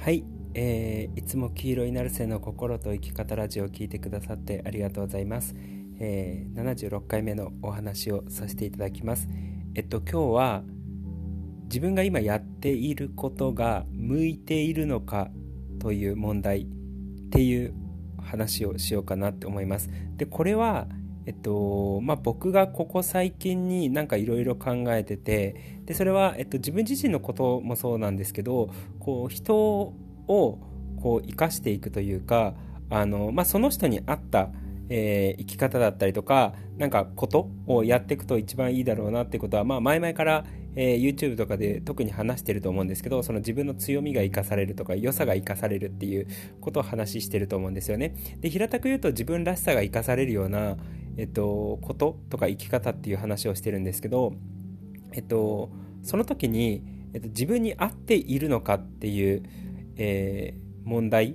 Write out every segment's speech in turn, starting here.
はい、えー、いつも黄色いナルセの心と生き方ラジオを聞いてくださってありがとうございます、えー、76回目のお話をさせていただきます。えっと今日は自分が今やっていることが向いているのかという問題っていう話をしようかなって思います。でこれはえっとまあ、僕がここ最近になんかいろいろ考えててでそれは、えっと、自分自身のこともそうなんですけどこう人をこう生かしていくというかあの、まあ、その人に合った、えー、生き方だったりとかなんかことをやっていくと一番いいだろうなってことは、まあ、前々から、えー、YouTube とかで特に話してると思うんですけどその自分の強みが生かされるとか良さが生かされるっていうことを話してると思うんですよね。で平たく言うと自分らしさが生かされるような、えっと、こととか生き方っていう話をしてるんですけど、えっと、その時に、えっと、自分に合っているのかっていう、えー、問題っ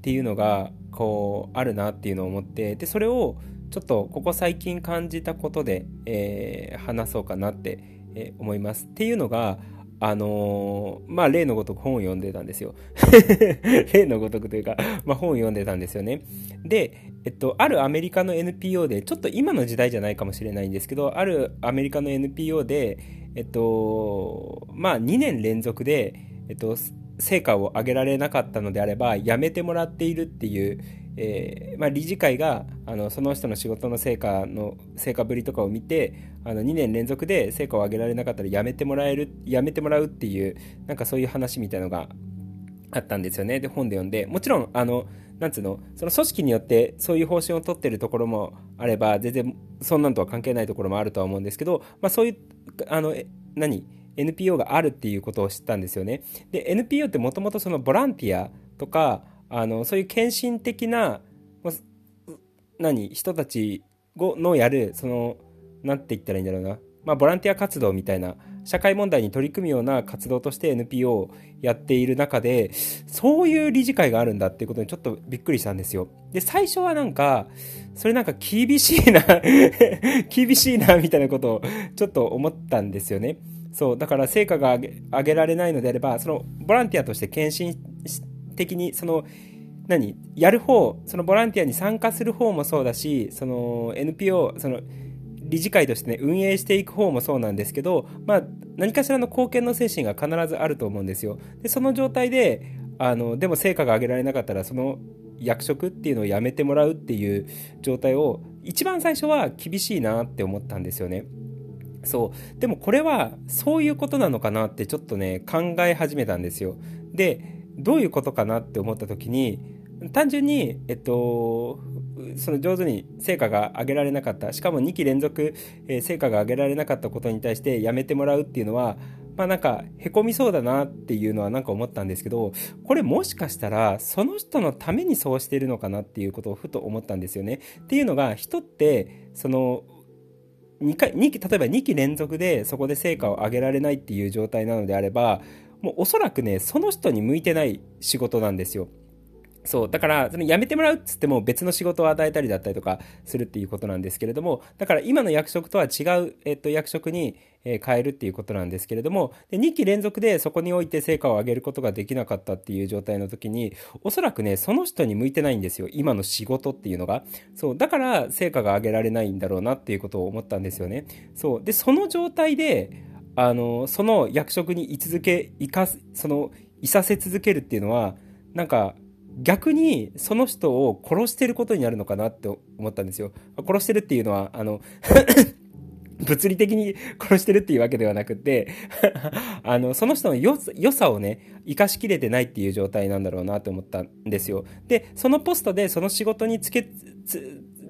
ていうのがこうあるなっていうのを思ってでそれをちょっとここ最近感じたことで、えー、話そうかなってえ思います。っていうのが、あのー、まあ、例のごとく本を読んでたんですよ。例のごとくというか、まあ、本を読んでたんですよね。で、えっと、あるアメリカの NPO で、ちょっと今の時代じゃないかもしれないんですけど、あるアメリカの NPO で、えっと、まあ、2年連続で、えっと、成果を上げられなかったのであれば、やめてもらっているっていう、えーまあ、理事会があのその人の仕事の成果の成果ぶりとかを見てあの2年連続で成果を上げられなかったらやめてもらえるやめてもらうっていうなんかそういう話みたいのがあったんですよね。で本で読んで。もちろんあのなんつうのその組織によってそういう方針を取ってるところもあれば全然そんなんとは関係ないところもあるとは思うんですけど、まあ、そういうあの何？NPO があるっていうことを知ったんですよねで NPO ってもともとそのボランティアとかあのそういう献身的な何人たちのやるその何て言ったらいいんだろうな、まあ、ボランティア活動みたいな社会問題に取り組むような活動として NPO をやっている中でそういう理事会があるんだっていうことにちょっとびっくりしたんですよ。で最初はなんかそれなんか厳しいな 厳しいなみたいなことをちょっと思ったんですよね。そうだから成果が上げられないのであればそのボランティアとして献身的にその何？やる方そのボランティアに参加する方もそうだしその NPO その理事会としてね運営していく方もそうなんですけど、まあ、何かしらの貢献の精神が必ずあると思うんですよ。でその状態であのでも成果が上げられなかったらその役職っていうのをやめてもらうっていう状態を一番最初は厳しいなって思ったんですよね。そう。でもこれはそういうことなのかなってちょっとね考え始めたんですよ。でどういうことかなって思った時に単純に、えっと、その上手に成果が上げられなかった。しかも2期連続、えー、成果が上げられなかったことに対してやめてもらうっていうのはまあなんかへこみそうだなっていうのはなんか思ったんですけどこれもしかしたらその人のためにそうしてるのかなっていうことをふと思ったんですよね。っていうのが人ってその2回2期例えば2期連続でそこで成果を上げられないっていう状態なのであればもうおそらくね、その人に向いてない仕事なんですよ。そう。だから、その辞めてもらうっつっても別の仕事を与えたりだったりとかするっていうことなんですけれども、だから今の役職とは違う、えっと、役職に、え変えるっていうことなんですけれども、で2期連続でそこにおいて成果を上げることができなかったっていう状態の時に、おそらくね、その人に向いてないんですよ。今の仕事っていうのが。そう。だから成果が上げられないんだろうなっていうことを思ったんですよね。そう。で、その状態で、あの、その役職に居続け、いか、その、いさせ続けるっていうのは、なんか、逆にその人を殺してることになるのかなって思ったんですよ。殺してるっていうのは、あの 物理的に殺してるっていうわけではなくて あの、その人の良さをね、生かしきれてないっていう状態なんだろうなと思ったんですよ。で、そのポストでその仕事につけ、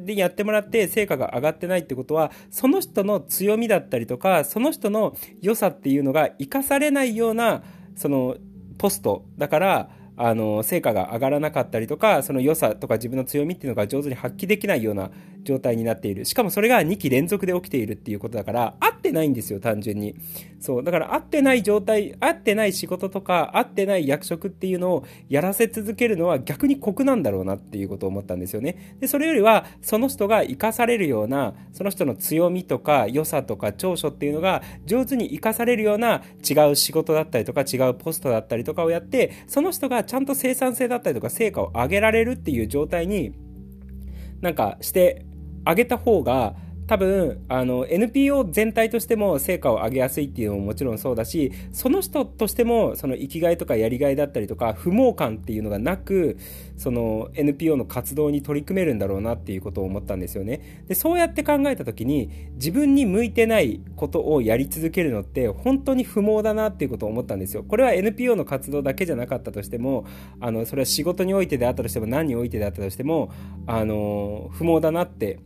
でやってもらって成果が上がってないってことは、その人の強みだったりとか、その人の良さっていうのが生かされないような、その、ポストだから、あの、成果が上がらなかったりとか、その良さとか自分の強みっていうのが上手に発揮できないような状態になっている。しかもそれが2期連続で起きているっていうことだから、合ってないんですよ、単純に。そう。だから合ってない状態、合ってない仕事とか、合ってない役職っていうのをやらせ続けるのは逆に酷なんだろうなっていうことを思ったんですよね。で、それよりは、その人が活かされるような、その人の強みとか良さとか長所っていうのが上手に活かされるような違う仕事だったりとか違うポストだったりとかをやって、その人がちゃんと生産性だったりとか成果を上げられるっていう状態になんかしてあげた方が多分あの NPO 全体としても成果を上げやすいっていうのももちろんそうだしその人としてもその生きがいとかやりがいだったりとか不毛感っていうのがなくその NPO の活動に取り組めるんだろうなっていうことを思ったんですよね。でそうやって考えた時に自分に向いてないことをやり続けるのって本当に不毛だなっていうことを思ったんですよ。これは NPO の活動だけじゃなかったとしてもあのそれは仕事においてであったとしても何においてであったとしてもあの不毛だなって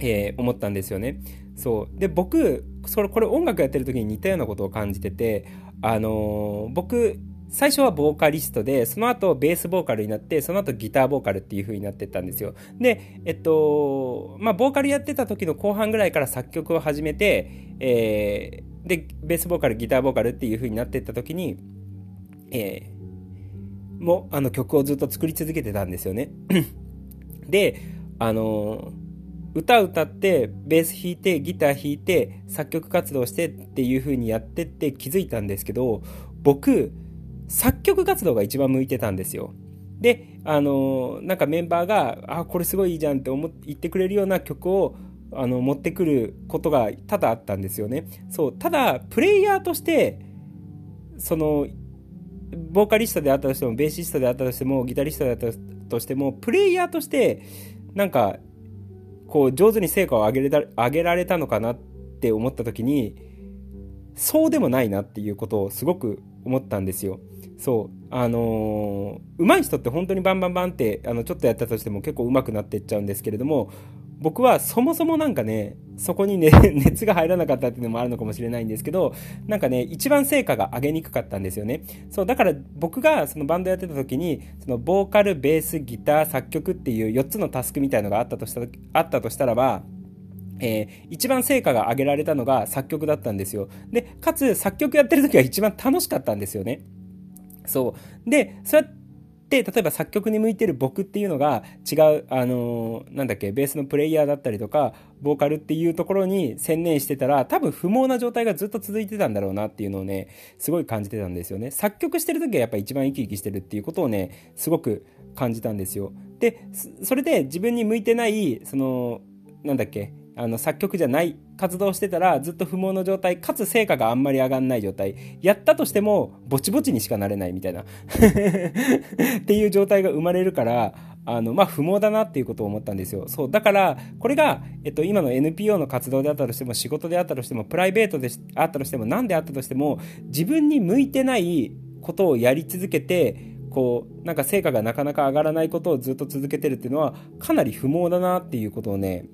えー、思ったんですよね。そう。で僕それこれ音楽やってる時に似たようなことを感じてて、あのー、僕最初はボーカリストでその後ベースボーカルになってその後ギターボーカルっていう風になってったんですよ。でえっとまあボーカルやってた時の後半ぐらいから作曲を始めて、えー、でベースボーカルギターボーカルっていう風になってった時にえー、もあの曲をずっと作り続けてたんですよね。であのー歌歌ってベース弾いてギター弾いて作曲活動してっていう風にやってって気づいたんですけど僕作曲活動が一番向いてたんですよ。であのなんかメンバーが「あこれすごいいいじゃん」って思言ってくれるような曲をあの持ってくることが多々あったんですよね。そうただプレイヤーとしてそのボーカリストであったとしてもベーシストであったとしてもギタリストであったとしてもプレイヤーとしてなんかこう上手に成果を上げれた上げられたのかなって思った時にそうでもないなっていうことをすごく思ったんですよ。そう。あのー、上手い人って本当にバンバンバンって、あの、ちょっとやったとしても結構上手くなっていっちゃうんですけれども、僕はそもそもなんかね、そこにね、熱が入らなかったっていうのもあるのかもしれないんですけど、なんかね、一番成果が上げにくかったんですよね。そう、だから僕がそのバンドやってた時に、そのボーカル、ベース、ギター、作曲っていう4つのタスクみたいのがあったとしたあったとしたらば、えー、一番成果が上げられたのが作曲だったんですよ。で、かつ作曲やってる時は一番楽しかったんですよね。そう。で、そうやってで、例えば作曲に向いてる僕っていうのが違う、あのー、なんだっけ、ベースのプレイヤーだったりとか、ボーカルっていうところに専念してたら、多分不毛な状態がずっと続いてたんだろうなっていうのをね、すごい感じてたんですよね。作曲してる時はやっぱ一番生き生きしてるっていうことをね、すごく感じたんですよ。で、それで自分に向いてない、その、なんだっけ、あの作曲じゃない活動してたらずっと不毛の状態かつ成果があんまり上がんない状態やったとしてもぼちぼちにしかなれないみたいな。っていう状態が生まれるからあのまあ不毛だなっていうことを思ったんですよ。そうだからこれが、えっと、今の NPO の活動であったとしても仕事であったとしてもプライベートであったとしても何であったとしても自分に向いてないことをやり続けてこうなんか成果がなかなか上がらないことをずっと続けてるっていうのはかなり不毛だなっていうことをね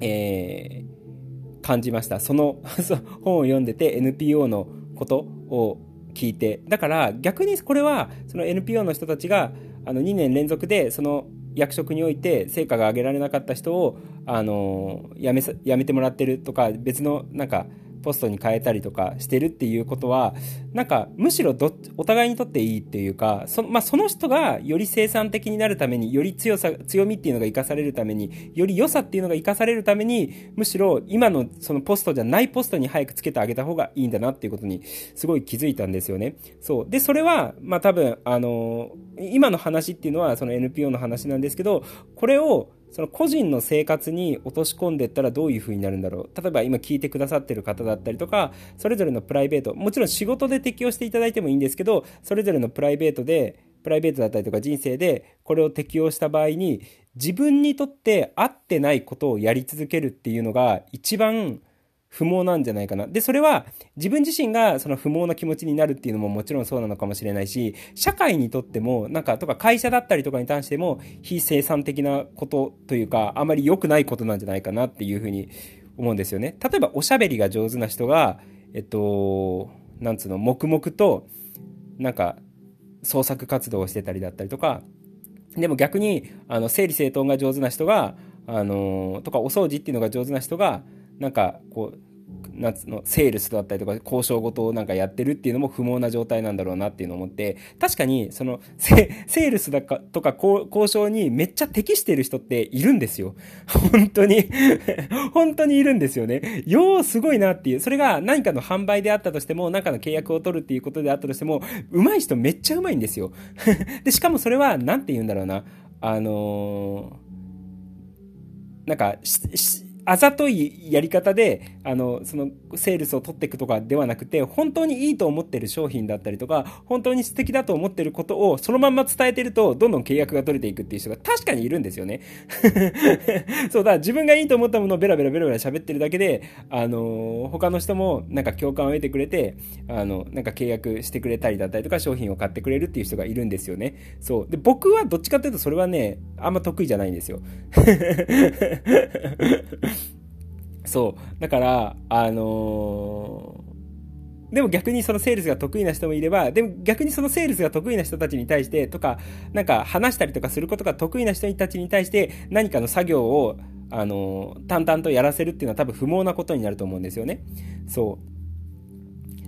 えー、感じました。その 本を読んでて NPO のことを聞いて。だから逆にこれはその NPO の人たちがあの2年連続でその役職において成果が上げられなかった人をあの辞めさ辞めてもらってるとか別のなんかポストに変えたりとかしてるっていうことはなんかむしろどお互いにとっていいっていうかそ,、まあ、その人がより生産的になるためにより強さ強みっていうのが生かされるためにより良さっていうのが生かされるためにむしろ今のそのポストじゃないポストに早くつけてあげた方がいいんだなっていうことにすごい気づいたんですよね。そうでそれはまあ多分あの今の話っていうのはその NPO の話なんですけどこれをその個人の生活に落とし込んでったらどういう風になるんだろう。例えば今聞いてくださってる方だったりとかそれぞれのプライベートもちろん仕事で適用していただいてもいいんですけどそれぞれのプライベートでプライベートだったりとか人生でこれを適用した場合に自分にとって合ってないことをやり続けるっていうのが一番不毛なんじゃないかな。で、それは自分自身がその不毛な気持ちになるっていうのももちろんそうなのかもしれないし、社会にとっても、なんか、とか会社だったりとかに関しても、非生産的なことというか、あまり良くないことなんじゃないかなっていうふうに思うんですよね。例えば、おしゃべりが上手な人が、えっと、なんつうの、黙々と、なんか、創作活動をしてたりだったりとか、でも逆に、あの、整理整頓が上手な人が、あのとかお掃除っていうのが上手な人がなんかこう夏のセールスだったりとか交渉事をなんかやってるっていうのも不毛な状態なんだろうなっていうのを思って確かにそのセールスだかとか交渉にめっちゃ適してる人っているんですよ。本当に 本当にいるんですよね。ようすごいなっていう。それが何かの販売であったとしても何かの契約を取るっていうことであったとしても上手い人めっちゃ上手いんですよ。でしかもそれは何て言うんだろうな。あのー、なんかししあざといやり方で、あの、その、セールスを取っていくとかではなくて、本当にいいと思ってる商品だったりとか、本当に素敵だと思ってることをそのまんま伝えてると、どんどん契約が取れていくっていう人が確かにいるんですよね。そうだ、自分がいいと思ったものをベラベラベラベラ喋ってるだけで、あの、他の人もなんか共感を得てくれて、あの、なんか契約してくれたりだったりとか、商品を買ってくれるっていう人がいるんですよね。そう。で、僕はどっちかっていうとそれはね、あんま得意じゃないんですよ。そう。だから、あのー、でも逆にそのセールスが得意な人もいれば、でも逆にそのセールスが得意な人たちに対してとか、なんか話したりとかすることが得意な人たちに対して何かの作業を、あのー、淡々とやらせるっていうのは多分不毛なことになると思うんですよね。そ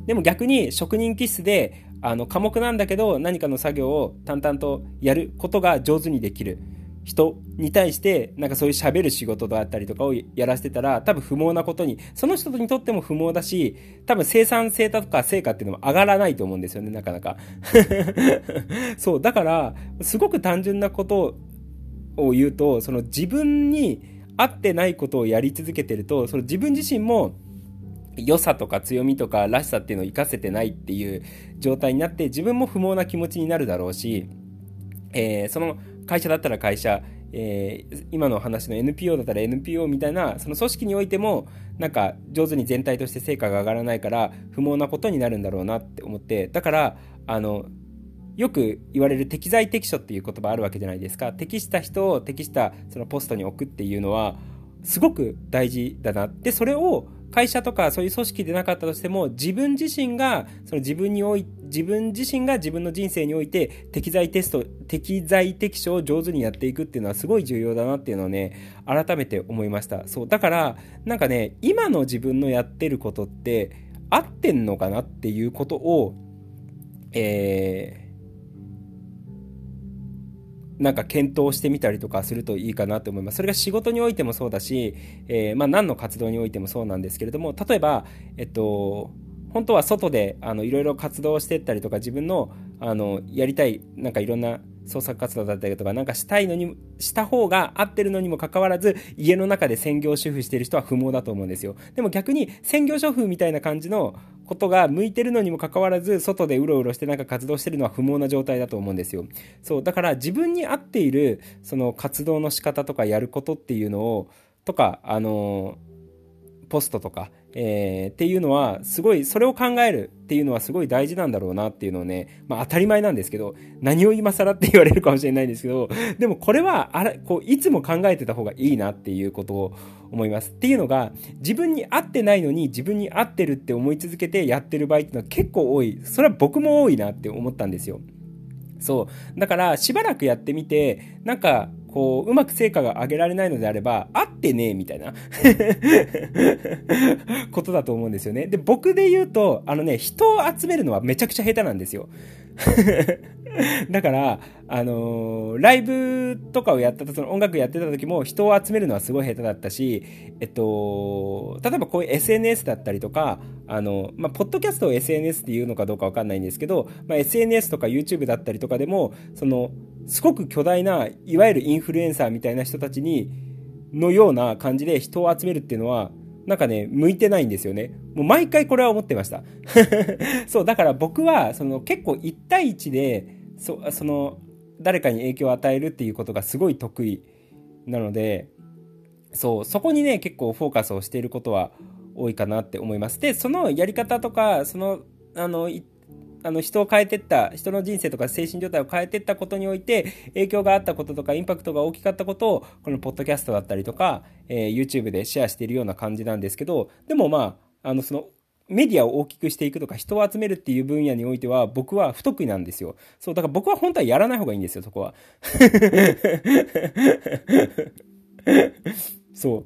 う。でも逆に職人気質で、あの、科目なんだけど何かの作業を淡々とやることが上手にできる。人に対して、なんかそういう喋る仕事だったりとかをやらせてたら、多分不毛なことに、その人にとっても不毛だし、多分生産性とか成果っていうのも上がらないと思うんですよね、なかなか。そう、だから、すごく単純なことを言うと、その自分に合ってないことをやり続けてると、その自分自身も、良さとか強みとからしさっていうのを活かせてないっていう状態になって自分も不毛な気持ちになるだろうし、えー、その会社だったら会社、えー、今の話の NPO だったら NPO みたいなその組織においてもなんか上手に全体として成果が上がらないから不毛なことになるんだろうなって思ってだからあのよく言われる適材適所っていう言葉あるわけじゃないですか。適した人を適したそのポストに置くっていうのはすごく大事だなって。それを会社とかそういう組織でなかったとしても自分自身がその自分におい自分自身が自分の人生において適材テスト適材適所を上手にやっていくっていうのはすごい重要だなっていうのをね改めて思いました。そうだからなんかね今の自分のやってることって合ってんのかなっていうことをえーなんか検討してみたりとかするといいかなと思います。それが仕事においてもそうだし、えー、まあ何の活動においてもそうなんですけれども、例えば、えっと、本当は外であのいろいろ活動してったりとか自分のあのやりたいなんかいろんな創作活動だったりとかなんかしたいのにした方が合ってるのにもかかわらず家の中で専業主婦してる人は不毛だと思うんですよ。でも逆に専業主婦みたいな感じのことが向いてるのにもかかわらず外でうろうろしてなんか活動してるのは不毛な状態だと思うんですよ。そうだから自分に合っているその活動の仕方とかやることっていうのをとかあのポストとかえー、っていうのは、すごい、それを考えるっていうのはすごい大事なんだろうなっていうのをね、まあ当たり前なんですけど、何を今更って言われるかもしれないんですけど、でもこれは、あれ、こう、いつも考えてた方がいいなっていうことを思います。っていうのが、自分に合ってないのに自分に合ってるって思い続けてやってる場合っていうのは結構多い。それは僕も多いなって思ったんですよ。そう。だから、しばらくやってみて、なんか、こう、うまく成果が上げられないのであれば、合ってねえ、みたいな ことだと思うんですよね。で、僕で言うと、あのね、人を集めるのはめちゃくちゃ下手なんですよ。だから、あのー、ライブとかをやったその音楽やってた時も人を集めるのはすごい下手だったし、えっと、例えばこういう SNS だったりとか、あの、まあ、ポッドキャストを SNS っていうのかどうかわかんないんですけど、まあ、SNS とか YouTube だったりとかでも、その、すごく巨大な、いわゆるインフルエンサーみたいな人たちに、のような感じで人を集めるっていうのは、なんかね、向いてないんですよね。もう毎回これは思ってました。そう、だから僕は、その結構1対1で、そその、誰かに影響を与えるっていうことがすごい得意なので、そう、そこにね、結構フォーカスをしていることは多いかなって思います。で、そのやり方とか、その、あの、あの人を変えてった、人の人生とか精神状態を変えてったことにおいて、影響があったこととか、インパクトが大きかったことを、このポッドキャストだったりとか、えー、YouTube でシェアしているような感じなんですけど、でもまあ、あの、その、メディアを大きくしていくとか人を集めるっていう分野においては僕は不得意なんですよ。そう、だから僕は本当はやらない方がいいんですよ、そこは。そう。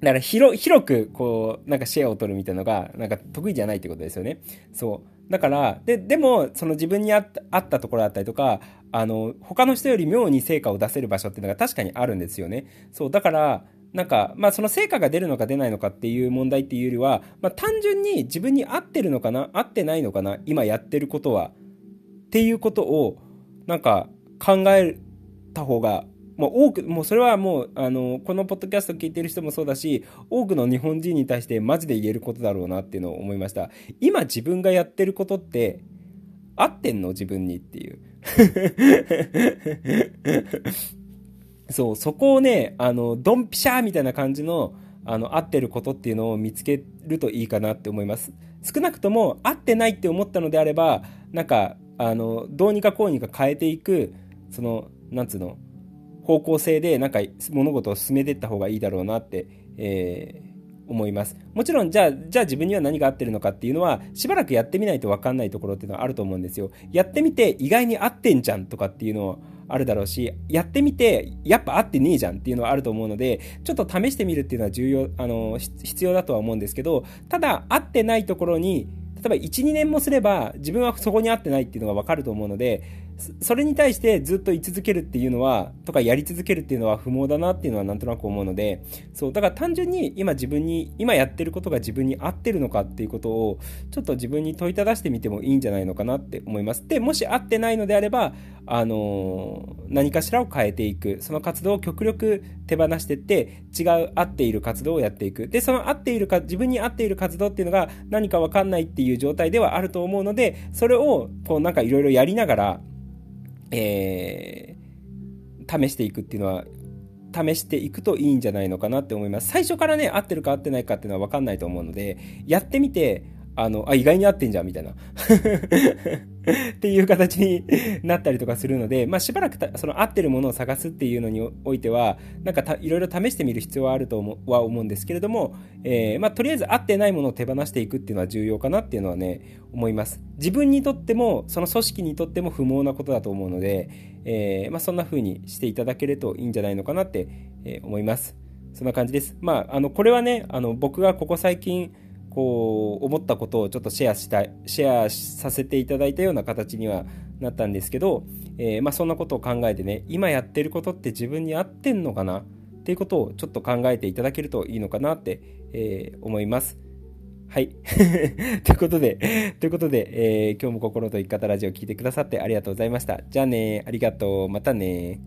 だから広、広く、こう、なんかシェアを取るみたいなのが、なんか得意じゃないってことですよね。そう。だから、で、でも、その自分にあったあったところだったりとか、あの、他の人より妙に成果を出せる場所っていうのが確かにあるんですよね。そう。だから、なんか、まあその成果が出るのか出ないのかっていう問題っていうよりは、まあ単純に自分に合ってるのかな合ってないのかな今やってることは。っていうことを、なんか考えた方がもう多く、もうそれはもう、あの、このポッドキャスト聞いてる人もそうだし、多くの日本人に対してマジで言えることだろうなっていうのを思いました。今自分がやってることって、合ってんの？自分にっていう。そう、そこをね、あの、ドンピシャーみたいな感じの、あの、合ってることっていうのを見つけるといいかなって思います。少なくとも、合ってないって思ったのであれば、なんか、あの、どうにかこうにか変えていく、その、なんつうの、方向性でなんか物事を進めていった方がいいだろうなって、えー、思います。もちろん、じゃあ、じゃあ自分には何が合ってるのかっていうのは、しばらくやってみないと分かんないところっていうのはあると思うんですよ。やってみて意外に合ってんじゃんとかっていうのはあるだろうし、やってみて、やっぱ合ってねえじゃんっていうのはあると思うので、ちょっと試してみるっていうのは重要、あの、必要だとは思うんですけど、ただ、合ってないところに、例えば1、2年もすれば自分はそこに合ってないっていうのがわかると思うので、それに対してずっと居続けるっていうのは、とかやり続けるっていうのは不毛だなっていうのはなんとなく思うので、そう、だから単純に今自分に、今やってることが自分に合ってるのかっていうことを、ちょっと自分に問いただしてみてもいいんじゃないのかなって思います。で、もし合ってないのであれば、あのー、何かしらを変えていく。その活動を極力手放していって、違う合っている活動をやっていく。で、その合っているか、自分に合っている活動っていうのが何かわかんないっていう状態ではあると思うので、それを、こうなんかいろいろやりながら、えー、試していくっていうのは、試していくといいんじゃないのかなって思います。最初からね、合ってるか合ってないかっていうのは分かんないと思うので、やってみて、あの、あ、意外に合ってんじゃん、みたいな。っていう形になったりとかするので、まあ、しばらくその合ってるものを探すっていうのにおいては、なんかいろいろ試してみる必要はあると思は思うんですけれども、えー、まあ、とりあえず合ってないものを手放していくっていうのは重要かなっていうのはね、思います。自分にとっても、その組織にとっても不毛なことだと思うので、えー、まあ、そんな風にしていただけるといいんじゃないのかなって、え、思います。そんな感じです。まあ、あの、これはね、あの、僕がここ最近、こう思ったことをちょっとシェアしたシェアさせていただいたような形にはなったんですけど、えー、まあ、そんなことを考えてね今やってることって自分に合ってんのかな？っていうことをちょっと考えていただけるといいのかなって、えー、思います。はい。ということで、ということで、えー、今日も心と生き方ラジオを聴いてくださってありがとうございました。じゃあねありがとう。またね